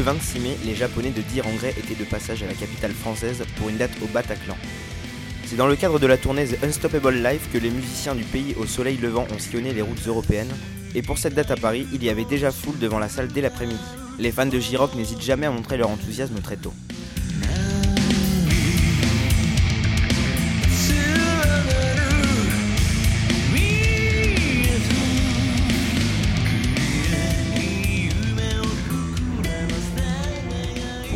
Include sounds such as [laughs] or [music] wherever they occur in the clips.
Ce 26 mai, les Japonais de Dire étaient de passage à la capitale française pour une date au Bataclan. C'est dans le cadre de la tournée The Unstoppable Life que les musiciens du pays au soleil levant ont sillonné les routes européennes, et pour cette date à Paris, il y avait déjà foule devant la salle dès l'après-midi. Les fans de J-Rock n'hésitent jamais à montrer leur enthousiasme très tôt.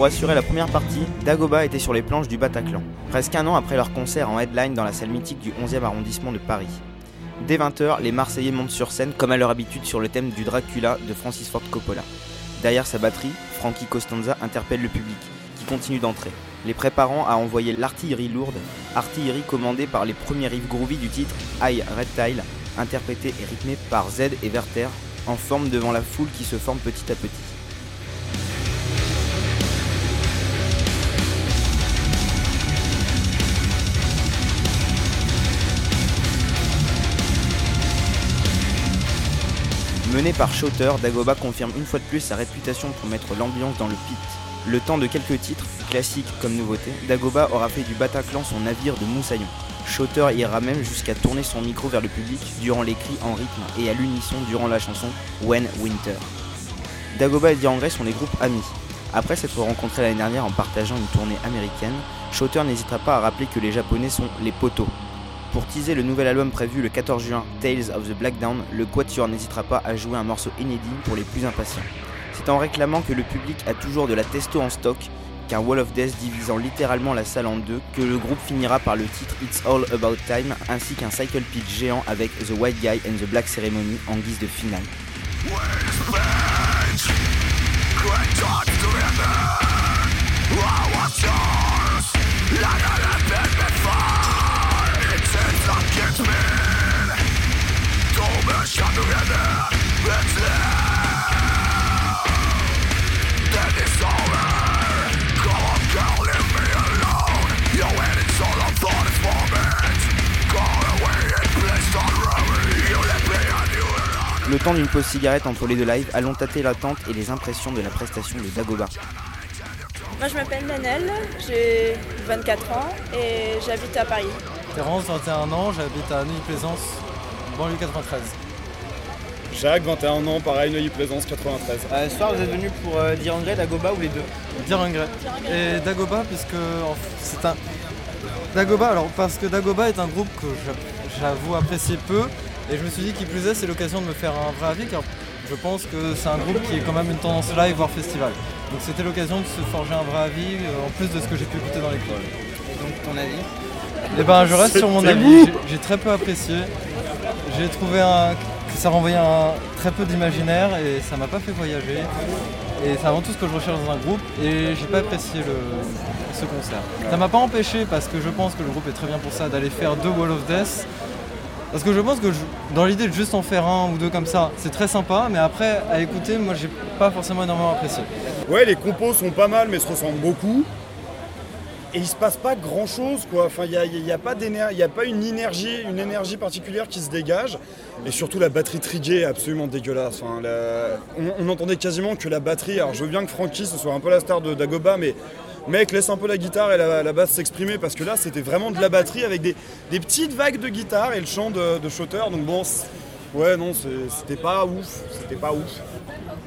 Pour assurer la première partie, Dagoba était sur les planches du Bataclan, presque un an après leur concert en headline dans la salle mythique du 11e arrondissement de Paris. Dès 20h, les Marseillais montent sur scène comme à leur habitude sur le thème du Dracula de Francis Ford Coppola. Derrière sa batterie, Frankie Costanza interpelle le public, qui continue d'entrer, les préparant à envoyer l'artillerie lourde, artillerie commandée par les premiers riffs groovy du titre High Reptile, interprété et rythmé par Z et Werther, en forme devant la foule qui se forme petit à petit. Mené par Shooter, Dagoba confirme une fois de plus sa réputation pour mettre l'ambiance dans le pit. Le temps de quelques titres, classiques comme nouveautés, Dagoba aura fait du Bataclan son navire de moussaillon. Shooter ira même jusqu'à tourner son micro vers le public durant les cris en rythme et à l'unisson durant la chanson When Winter. Dagoba et Dirangray sont des groupes amis. Après s'être rencontrés l'année dernière en partageant une tournée américaine, Shooter n'hésitera pas à rappeler que les Japonais sont les poteaux pour teaser le nouvel album prévu le 14 juin, Tales of the Black Down, le Quatuor n'hésitera pas à jouer un morceau inédit pour les plus impatients. C'est en réclamant que le public a toujours de la testo en stock, qu'un Wall of Death divisant littéralement la salle en deux, que le groupe finira par le titre It's All About Time, ainsi qu'un cycle pitch géant avec The White Guy and the Black Ceremony en guise de finale. Le temps d'une pause cigarette entre les deux lives, allons tâter l'attente et les impressions de la prestation de Dagoba. Moi je m'appelle Nanelle, j'ai 24 ans et j'habite à Paris. Terence, 21 ans, j'habite à Neuilly-Plaisance, banlieue 93. Jacques, 21 ans, pareil, Neuilly-Plaisance, 93. Euh, ce soir, vous êtes venu pour euh, Dagoba ou les deux? Dire regret. Et Dagoba, puisque c'est un. Dagoba, alors parce que Dagoba est un groupe que j'a- j'avoue apprécier peu, et je me suis dit qui plus est, c'est l'occasion de me faire un vrai avis, car je pense que c'est un groupe qui est quand même une tendance live, voire festival. Donc c'était l'occasion de se forger un vrai avis, euh, en plus de ce que j'ai pu écouter dans l'école. Et donc, ton avis Et ben je reste sur mon avis, J'ai- j'ai très peu apprécié. J'ai trouvé un- que ça renvoyait un, très peu d'imaginaire et ça m'a pas fait voyager. Et c'est avant tout ce que je recherche dans un groupe et j'ai pas apprécié le, ce concert. Ça m'a pas empêché parce que je pense que le groupe est très bien pour ça d'aller faire deux Wall of Death. Parce que je pense que dans l'idée de juste en faire un ou deux comme ça, c'est très sympa, mais après à écouter, moi j'ai pas forcément énormément apprécié. Ouais, les compos sont pas mal, mais se ressemblent beaucoup. Et il se passe pas grand chose, quoi. Enfin, il n'y a, pas a pas une énergie, une énergie particulière qui se dégage. Et surtout, la batterie triguée est absolument dégueulasse. Enfin, on entendait quasiment que la batterie. Alors, je veux bien que Frankie, ce soit un peu la star de Dagoba, mais mec, laisse un peu la guitare et la, la basse s'exprimer parce que là, c'était vraiment de la batterie avec des, des petites vagues de guitare et le chant de, de Shooter. Donc, bon, ouais, non, c'était pas ouf. C'était pas ouf.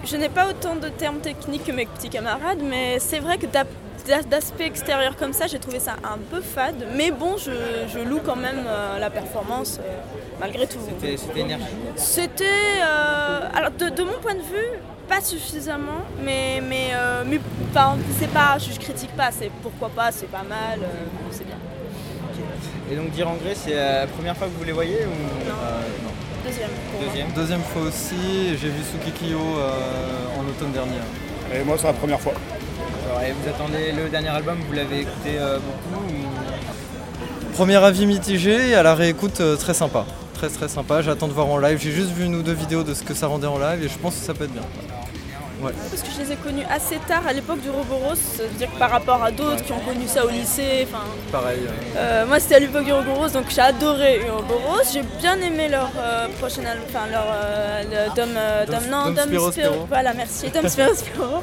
Je n'ai pas autant de termes techniques que mes petits camarades, mais c'est vrai que d'aspect extérieur comme ça, j'ai trouvé ça un peu fade. Mais bon, je, je loue quand même euh, la performance euh, malgré tout. C'était énergique. C'était, euh, alors de, de mon point de vue, pas suffisamment, mais mais euh, mais enfin, c'est pas, je, je critique pas, c'est pourquoi pas, c'est pas mal, euh, c'est bien. Et donc, Dirangray, c'est la première fois que vous les voyez ou Euh, non. Deuxième. pour moi. deuxième Deuxième fois aussi, j'ai vu Sukikyo euh, en automne dernier. Et moi, c'est la première fois. Alors, et vous attendez le dernier album, vous l'avez écouté euh, beaucoup ou... Premier avis mitigé et à la réécoute euh, très sympa. Très très sympa, j'attends de voir en live. J'ai juste vu une ou deux vidéos de ce que ça rendait en live et je pense que ça peut être bien. Parce que je les ai connus assez tard, à l'époque du Roboros, c'est-à-dire que par rapport à d'autres qui ont connu ça au lycée, enfin, Pareil. Euh, moi c'était à l'époque du Ouroboros donc j'ai adoré Ouroboros. J'ai bien aimé leur euh, prochain album, enfin leur euh, le Dom, euh, Dom- Dom- non, Dom Dom Spiro Spiro- Spiro. Voilà, merci, Dom [laughs] Spiro Spiro.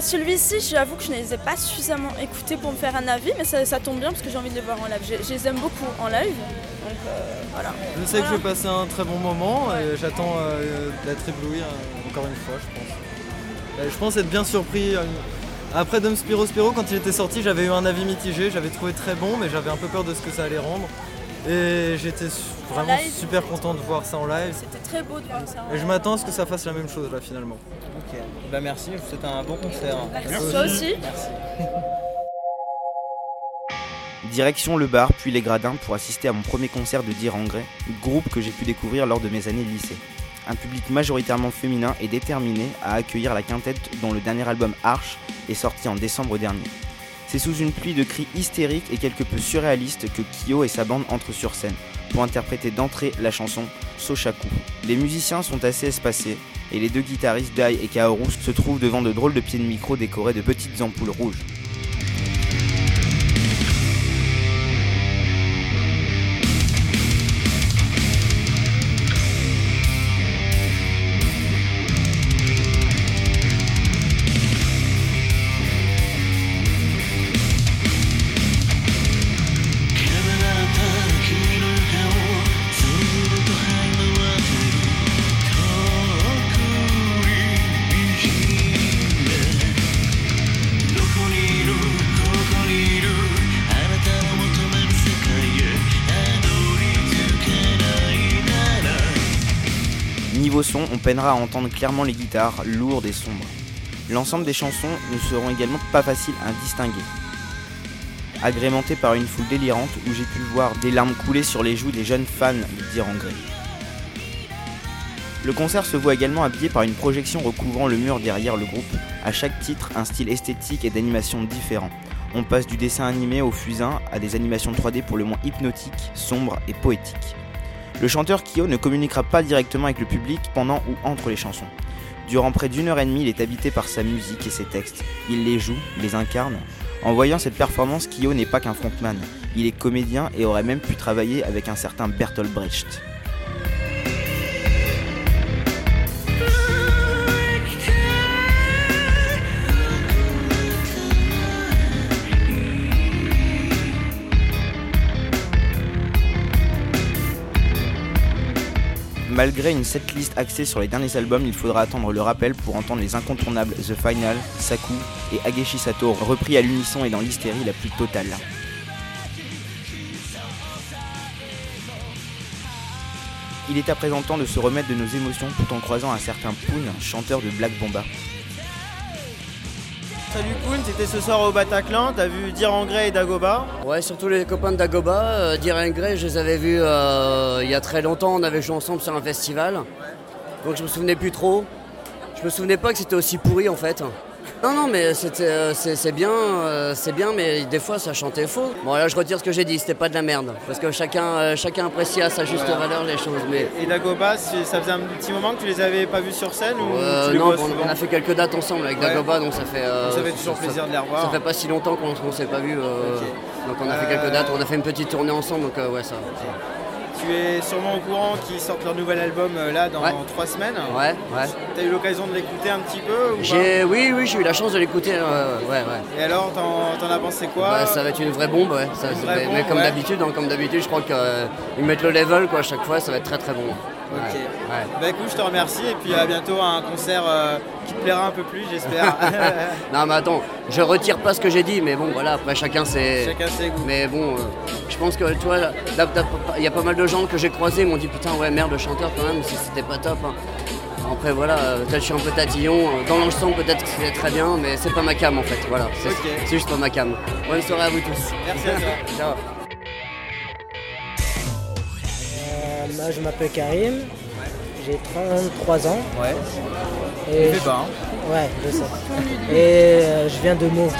Celui-ci, j'avoue que je ne les ai pas suffisamment écoutés pour me faire un avis, mais ça, ça tombe bien parce que j'ai envie de les voir en live. Je, je les aime beaucoup en live, donc voilà. Je sais que je vais passer un très bon moment et j'attends d'être ébloui euh, encore une fois, je pense. Et je pense être bien surpris. Après Dom Spiro Spiro, quand il était sorti, j'avais eu un avis mitigé, j'avais trouvé très bon, mais j'avais un peu peur de ce que ça allait rendre. Et j'étais vraiment live. super content de voir ça en live. C'était très beau de voir ça. Et je m'attends à ce que ça fasse la même chose là finalement. Ok, bah merci, je vous souhaite un bon concert. Merci. Toi aussi. [laughs] Direction le bar, puis les gradins pour assister à mon premier concert de Dire en Grey, groupe que j'ai pu découvrir lors de mes années de lycée. Un public majoritairement féminin et déterminé à accueillir la quintette dont le dernier album Arch est sorti en décembre dernier. C'est sous une pluie de cris hystériques et quelque peu surréalistes que Kyo et sa bande entrent sur scène pour interpréter d'entrée la chanson Sochaku. Les musiciens sont assez espacés et les deux guitaristes Dai et Kaoru se trouvent devant de drôles de pieds de micro décorés de petites ampoules rouges. Peinera à entendre clairement les guitares, lourdes et sombres. L'ensemble des chansons ne seront également pas faciles à distinguer. Agrémenté par une foule délirante où j'ai pu voir des larmes couler sur les joues des jeunes fans de Grey. Le concert se voit également habillé par une projection recouvrant le mur derrière le groupe, à chaque titre un style esthétique et d'animation différent. On passe du dessin animé au fusain à des animations 3D pour le moins hypnotiques, sombres et poétiques. Le chanteur Kyo ne communiquera pas directement avec le public pendant ou entre les chansons. Durant près d'une heure et demie, il est habité par sa musique et ses textes. Il les joue, les incarne. En voyant cette performance, Kyo n'est pas qu'un frontman. Il est comédien et aurait même pu travailler avec un certain Bertolt Brecht. Malgré une setlist axée sur les derniers albums, il faudra attendre le rappel pour entendre les incontournables The Final, Saku et Ageshi Sato repris à l'unisson et dans l'hystérie la plus totale. Il est à présent temps de se remettre de nos émotions tout en croisant un certain Poon, chanteur de Black Bomba. Salut Poon, t'étais ce soir au Bataclan, t'as vu Grey et Dagoba. Ouais, surtout les copains de Dagoba. Euh, Grey, je les avais vus euh, il y a très longtemps. On avait joué ensemble sur un festival. Donc je me souvenais plus trop. Je me souvenais pas que c'était aussi pourri en fait. Non, non, mais c'était, euh, c'est, c'est bien, euh, c'est bien, mais des fois ça chantait faux. Bon, là je retire ce que j'ai dit, c'était pas de la merde. Parce que chacun, euh, chacun apprécie à sa juste valeur les choses. Mais Et Dagoba, ça faisait un petit moment que tu les avais pas vus sur scène ou euh, non, on, a fait quelques dates ensemble avec Ouais. Dagoba, donc ça fait. euh, Ça fait toujours plaisir de les revoir. Ça fait pas si longtemps qu'on ne s'est pas vu. euh. Donc on a fait quelques dates, on a fait une petite tournée ensemble, donc ouais, ça. Tu es sûrement au courant qu'ils sortent leur nouvel album euh, là dans Ouais. trois semaines. Ouais, ouais. T'as eu l'occasion de l'écouter un petit peu ou pas? J'ai, oui, oui, j'ai eu la chance de l'écouter. euh, ouais, ouais. Et alors, t'en t'en as pensé quoi? Bah, ça va être une vraie bombe, ouais. Ça, vraie mais, bombe, mais comme ouais. d'habitude, hein, comme d'habitude, je crois qu'ils mettent le level quoi, à chaque fois, ça va être très très bon. Ok. Bah écoute, je te remercie et puis à bientôt à un concert euh, qui te plaira un peu plus, j'espère. [laughs] Non, mais attends, je retire pas ce que j'ai dit, mais bon, voilà, après chacun c'est. Chacun ses goûts. Mais bon, euh, je pense que tu vois, il y a pas mal de gens que j'ai croisés, ils m'ont dit putain, ouais, merde, le chanteur quand même, si c'était pas top. hein. Après, voilà, euh, peut-être je suis un peu tatillon. euh, Dans l'ensemble, peut-être que c'est très bien, mais c'est pas ma cam en fait. Voilà, c'est juste pas ma cam. Bonne soirée à vous tous. Merci à toi. [laughs] Ciao. Euh, moi, je m'appelle Karim, j'ai 33 ans. Ouais. Et je- pas, hein Ouais, je sais. Et euh, je viens de Meaux.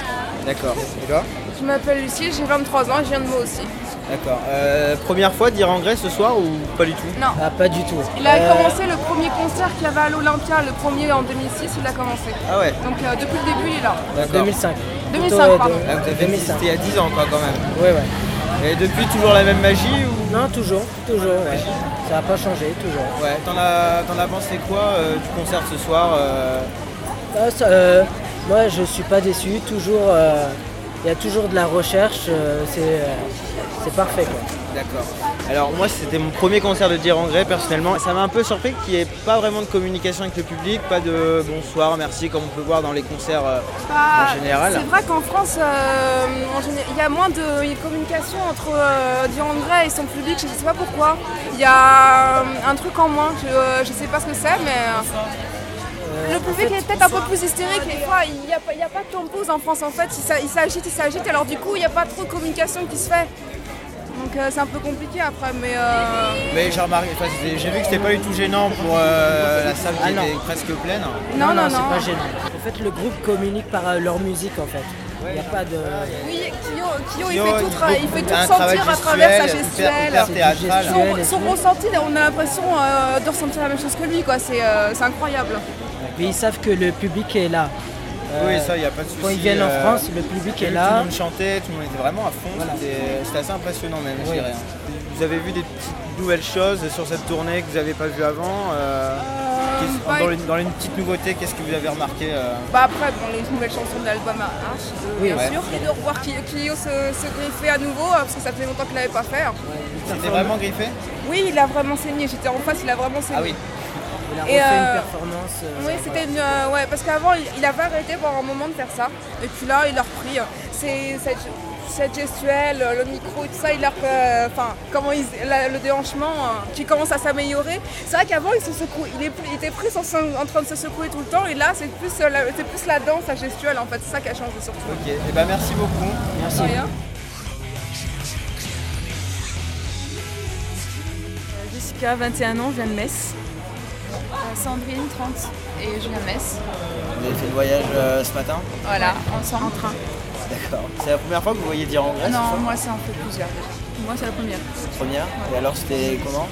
D'accord. Et toi? Je m'appelle Lucie, j'ai 23 ans et je viens de Meaux aussi. D'accord. Euh, première fois dire en Grèce ce soir ou pas du tout? Non. Ah, pas du tout. Il a Euh, commencé le premier concert qu'il y avait à l'Olympia, le premier en 2006, il a commencé. Ah ouais. Donc euh, depuis le début, il est là. D'accord. 2005. 2005, Plutôt, euh, pardon. de- Ah, vous avez 2005. existé il y a 10 ans quoi quand même. Ouais, ouais. Et depuis toujours la même magie ou Non, toujours, toujours, ouais. Ça n'a pas changé, toujours. Ouais, t'en as, pensé quoi euh, du concert ce soir euh, Ah, ça, euh, Moi, je suis pas déçu. Toujours, il y a toujours de la recherche. c'est, c'est parfait, quoi. D'accord. Alors moi c'était mon premier concert de Dire en Grey personnellement. Ça m'a un peu surpris qu'il n'y ait pas vraiment de communication avec le public, pas de bonsoir, merci comme on peut voir dans les concerts euh, Ah, en général. C'est vrai qu'en France, euh, en il y a moins de communication entre euh, Dion Grey et son public, je ne sais pas pourquoi. Il y a euh, un truc en moins, je ne sais pas ce que c'est, mais euh, le public est peut-être un peu plus hystérique. Des fois, il n'y a, pas- il y a pas de pause en France en fait, il s'agite, il s'agite, alors du coup, il n'y a pas trop de communication qui se fait. Donc euh, c'est un peu compliqué après, mais... euh, Mais j'ai remarqué, enfin, j'ai vu que c'était pas du tout gênant pour euh, la salle qui Ah, était presque pleine. Non, non, non. c'est pas gênant. En fait, le groupe communique par euh, leur musique, en fait. Il n'y a pas de... Oui, Kyo, Kyo, il Kyo, fait tout, il il fait tout un travail ressentir à travers sa gestuel, gestuelle. hyper- hyper théâtral. gestuel. Son, son et tout. ressenti, on a l'impression euh, de ressentir la même chose que lui, quoi. C'est euh, c'est incroyable. Mais ils savent que le public est là. Euh, oui, ça, il n'y a pas de souci. Quand ils viennent en euh, France, le public est vu Tout le là. monde chantait, tout le monde était vraiment à fond. C'était c'était assez impressionnant même, je dirais. Vous avez vu des petites nouvelles choses sur cette tournée que vous n'avez pas vues avant euh, bah, dans, les, dans les petites nouveautés, qu'est-ce que vous avez remarqué euh Bah après, bon, les nouvelles chansons de l'album Arch, euh, Oui, bien ouais. sûr. Et de revoir Clio se, se griffer à nouveau, parce que ça fait longtemps qu'il l'avait pas fait. C'était vraiment griffé? Oui, il a vraiment saigné. J'étais en face, il a vraiment saigné. Ah oui, Il a Et, refait euh, une performance. euh, Oui, c'était une. euh, ouais, parce qu'avant, il, il avait arrêté pendant un moment de faire ça. Et puis là, il a repris. euh, C'est cette, cette gestuelle, le micro et tout ça, il a euh, Enfin, comment il, la- le déhanchement euh, qui commence à s'améliorer. C'est vrai qu'avant, il se secoue, il, est, il était plus en, en train de se secouer tout le temps. Et là, c'est plus, euh, c'est plus la danse, la gestuelle, en fait. C'est ça qui a changé surtout. ok. Et ben merci beaucoup. Merci. Rien. Jessica, 21 ans, je viens de Metz. Sandrine, 30, et je viens de Metz. Vous avez fait le voyage euh, ce matin Voilà, ensemble. En train. D'accord. C'est la première fois que vous voyez dire en Grèce Non, moi ça en fait plusieurs. Moi, c'est la première. Première? Et alors c'était comment?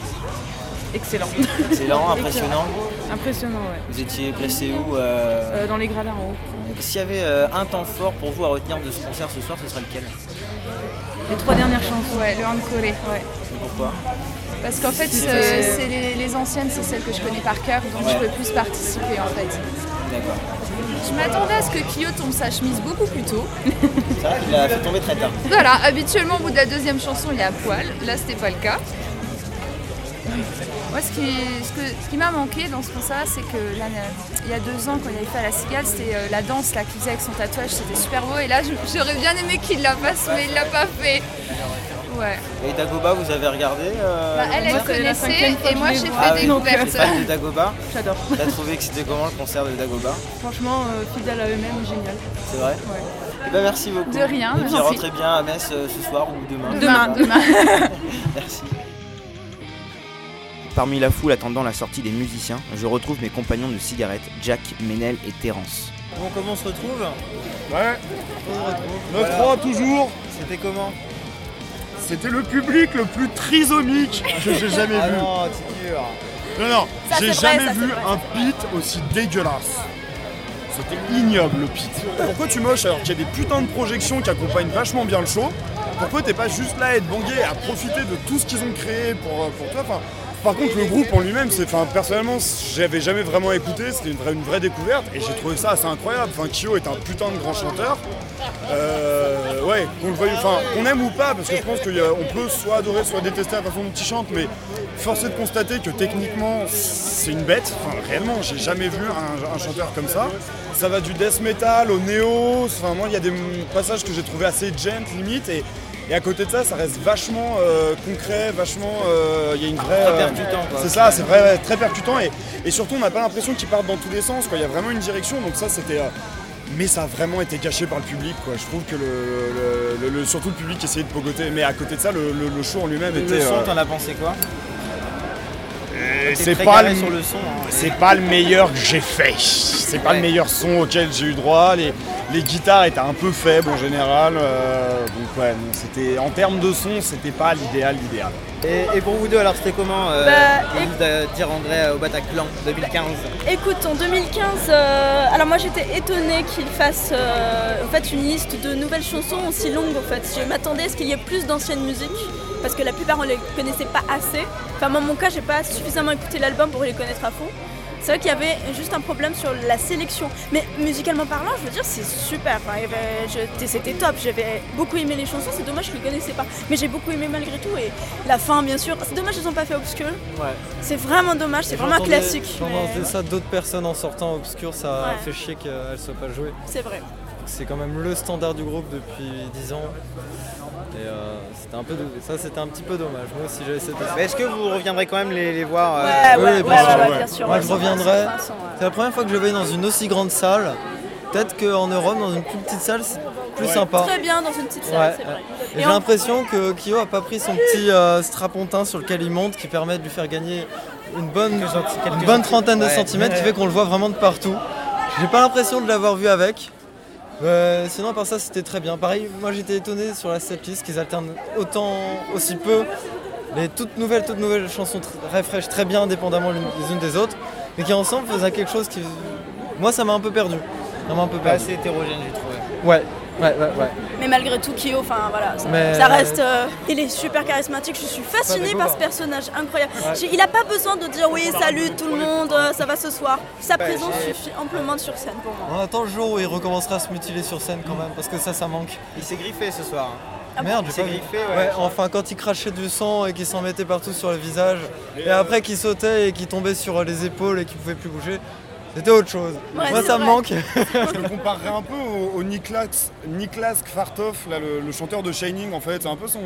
Excellent. Excellent, [laughs] impressionnant. Impressionnant, ouais. Vous étiez placé où euh, Euh, dans les gradins en haut. S'il y avait euh, un temps fort pour vous à retenir de ce concert ce soir, ce serait lequel? Les trois dernières chansons. Ouais, le Hankoré, ouais. Pourquoi Parce qu'en fait, C'est- euh, c'est les, les anciennes, c'est celles que je connais par cœur, donc Ouais. je peux plus participer en fait. D'accord. Je m'attendais à ce que Kyo tombe sa chemise beaucoup plus tôt. C'est vrai qu'il a fait tomber très tard. Voilà, habituellement au bout de la deuxième chanson, il est à poil. Là, c'était pas le cas. Moi, ce qui, ce que- ce qui m'a manqué dans ce concert, c'est que là, il y a deux ans, quand il avait fait à la Cigale, c'était euh, la danse là qu'il faisait avec son tatouage, c'était super beau. Et là, j'aurais bien aimé qu'il la fasse, mais il l'a pas fait. Ouais. Et Dagoba, vous avez regardé euh, Bah, elle, le elle connaissait et moi, j'ai fait Ah oui, découverte. de [laughs] Dagoba J'adore. T'as trouvé que c'était comment le concert de Dagoba? Franchement, euh, fidèle à eux-mêmes, génial. C'est vrai? Ouais. Eh ben merci beaucoup. De rien, Et puis rentrez bien à Metz euh, ce soir ou demain. Demain, demain. [laughs] [laughs] Merci. Parmi la foule attendant la sortie des musiciens, je retrouve mes compagnons de cigarettes, Jack, Ménel et Terence. Bon, comment on se retrouve Ouais, On se retrouve. 9-3 toujours. C'était comment C'était le public le plus trisomique que j'ai [laughs] jamais Ah vu. non, c'est dur. Non, non, Ça, j'ai vrai, jamais ça, vu un pit aussi dégueulasse. C'était ignoble le pit. Pourquoi tu moches alors qu'il y a des putains de projections qui accompagnent vachement bien le show Pourquoi t'es pas juste là à être bangué et à profiter de tout ce qu'ils ont créé pour, euh, pour toi enfin, Par contre, le groupe en lui-même, enfin, personnellement, j'avais jamais vraiment écouté, c'était une vraie, découverte et j'ai trouvé ça assez incroyable. Enfin, Kyo est un putain de grand chanteur. Euh, ouais, qu'on le enfin, qu'on aime ou pas, parce que je pense qu'on peut soit adorer, soit détester la façon dont il chante, mais force est de constater que techniquement, c'est une bête. Enfin, réellement, j'ai jamais vu un, chanteur comme ça. Ça va du death metal au néo. Enfin, moi, il y a des passages que j'ai trouvé assez gent limite, et à côté de ça, ça reste vachement euh, concret, vachement. euh, Il y a une vraie. Très euh, percutant, quoi. C'est ça, c'est vrai, très percutant, et, et surtout, on n'a pas l'impression qu'ils partent dans tous les sens. quoi. Il y a vraiment une direction, donc ça, c'était. mais ça a vraiment été caché par le public quoi. Je trouve que le, le- le- le- surtout le public essayait de pogoter. Mais à côté de ça, le, le- le show en lui-même Le était. son, euh, t'en as pensé quoi? C'est pas le, le son. hein. c'est pas le meilleur que j'ai fait. C'est pas le meilleur son auquel j'ai eu droit. Les, les guitares étaient un peu faibles en général. euh, donc ouais, non, c'était en termes de son, c'était pas l'idéal, l'idéal. Et, et pour vous deux, alors c'était comment euh, Bah, de dire André euh, au Bataclan 2015 Écoute, en 2015, euh, alors moi j'étais étonnée qu'il fasse euh, en fait une liste de nouvelles chansons aussi longue en fait. Je m'attendais à ce qu'il y ait plus d'anciennes musiques parce que la plupart on les connaissait pas assez. Enfin moi mon cas j'ai pas suffisamment écouté l'album pour les connaître à fond. C'est vrai qu'il y avait juste un problème sur la sélection. Mais musicalement parlant, je veux dire, c'est super. Enfin, C'était top. J'avais beaucoup aimé les chansons. C'est dommage, je les connaissais pas. Mais j'ai beaucoup aimé malgré tout. Et la fin, bien sûr. C'est dommage, ils ont pas fait Obscure. Ouais. C'est vraiment dommage. C'est vraiment un classique. J'entendais mais- ça d'autres personnes en sortant obscur, ça Ouais. fait chier qu'elle soit pas jouée. C'est vrai. C'est quand même le standard du groupe depuis 10 ans. Et euh, c'était un peu de- ça c'était un petit peu dommage. Moi aussi j'avais cette Mais est-ce que vous reviendrez quand même les, les voir euh, Ouais, Oui, ouais, oui, ouais, bien sûr. ouais, ouais, bien sûr. Moi je reviendrai. c'est la première fois que je vais dans une aussi grande salle. Peut-être qu'en Europe, dans une plus petite salle, c'est plus sympa. Très bien dans une petite salle, Ouais, c'est vrai. Et Et j'ai l'impression que Kyo a pas pris son petit euh, strapontin sur lequel il monte qui permet de lui faire gagner une bonne, une bonne trentaine de Ouais. centimètres qui fait qu'on le voit vraiment de partout. J'ai pas l'impression de l'avoir vu avec. Euh, sinon, par ça, c'était très bien. Pareil, moi j'étais étonné sur la setlist qu'ils alternent autant, aussi peu les toutes nouvelles, toutes nouvelles chansons très fraîches, très bien indépendamment les unes des autres, mais qui ensemble faisaient quelque chose qui. Moi, ça m'a un peu perdu. Ça m'a un peu perdu. assez hétérogène, j'ai trouvé. Ouais, ouais, ouais, ouais. Mais malgré tout, Kyo, enfin voilà, ça, Mais- ça reste. euh, il est super charismatique. Je suis fascinée par ce personnage, incroyable. Ouais. Il a pas besoin de dire oui, salut tout le monde, euh, ça va ce soir. Sa présence suffit amplement sur scène pour moi. On attend le jour où il recommencera à se mutiler sur scène quand même, parce que ça, ça manque. Il s'est griffé ce soir. Ah Merde, Il j'ai s'est pas griffé, ouais. enfin quand il crachait du sang et qu'il s'en mettait partout sur le visage, et après qu'il sautait et qu'il tombait sur les épaules et qu'il pouvait plus bouger, c'était autre chose. Ouais, Moi c'est ça me manque. Je le comparerais un peu au, au Niklas, Niklas Kvartov, là, le, le chanteur de Shining en fait. C'est un peu son,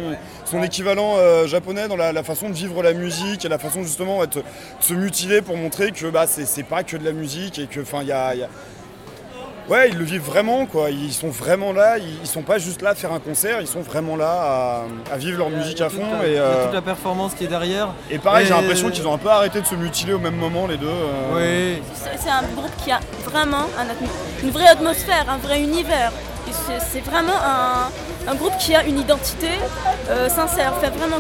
son équivalent euh, japonais dans la, la façon de vivre la musique et la façon justement ouais, de, de se mutiler pour montrer que bah, c'est pas que de la musique et que enfin il y a, il y a- Ouais, ils le vivent vraiment quoi. Ils sont vraiment là. Ils, sont pas juste là à faire un concert. Ils sont vraiment là à, à vivre leur musique à fond. Il Et, y a euh, toute la performance qui est derrière. et pareil, j'ai l'impression qu'ils ont un peu arrêté de se mutiler au même moment les deux. euh. Oui. C'est un groupe qui a vraiment un atmo- une vraie atmosphère, un vrai univers. C'est- C'est vraiment un, un groupe qui a une identité euh, sincère. Fait vraiment,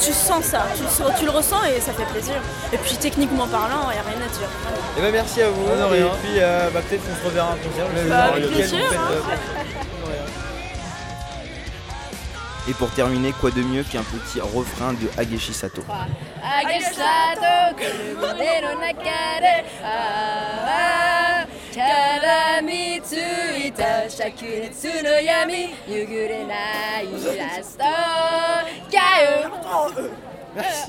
tu sens ça, tu le, sens- tu le ressens et ça fait plaisir. Et puis techniquement parlant, il n'y a rien à dire. Et ben merci à vous. Ah, rien. Et puis euh, bah, peut-être qu'on se reverra un concert. Bah, avec plaisir, hein. euh, [laughs] Et pour terminer, quoi de mieux qu'un petit refrain de Ageshi Sato? あげ絡みついた灼熱の闇。ゆぐれないラスト。かよ This